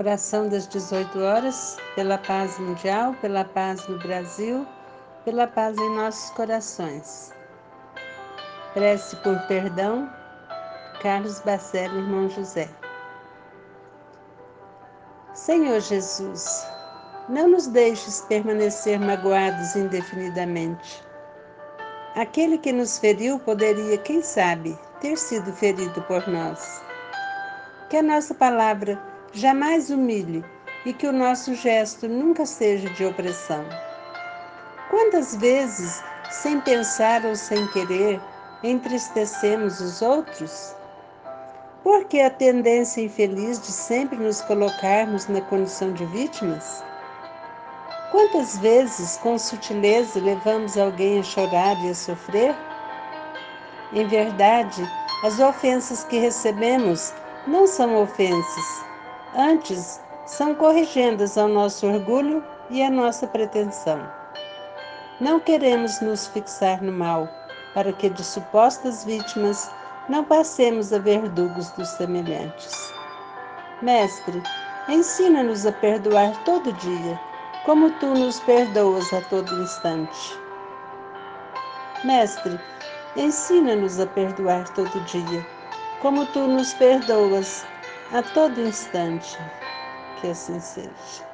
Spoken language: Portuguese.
Oração das 18 horas, pela paz mundial, pela paz no Brasil, pela paz em nossos corações. Prece por perdão, Carlos Bacelli, irmão José. Senhor Jesus, não nos deixes permanecer magoados indefinidamente. Aquele que nos feriu poderia, quem sabe, ter sido ferido por nós. Que a nossa palavra jamais humilhe e que o nosso gesto nunca seja de opressão. Quantas vezes, sem pensar ou sem querer, entristecemos os outros? Por que a tendência infeliz de sempre nos colocarmos na condição de vítimas? Quantas vezes, com sutileza, levamos alguém a chorar e a sofrer? Em verdade, as ofensas que recebemos não são ofensas, Antes, são corrigendas ao nosso orgulho e à nossa pretensão. Não queremos nos fixar no mal, para que de supostas vítimas não passemos a verdugos dos semelhantes. Mestre, ensina-nos a perdoar todo dia, como tu nos perdoas a todo instante. Mestre, ensina-nos a perdoar todo dia, como tu nos perdoas a todo instante. Que assim seja.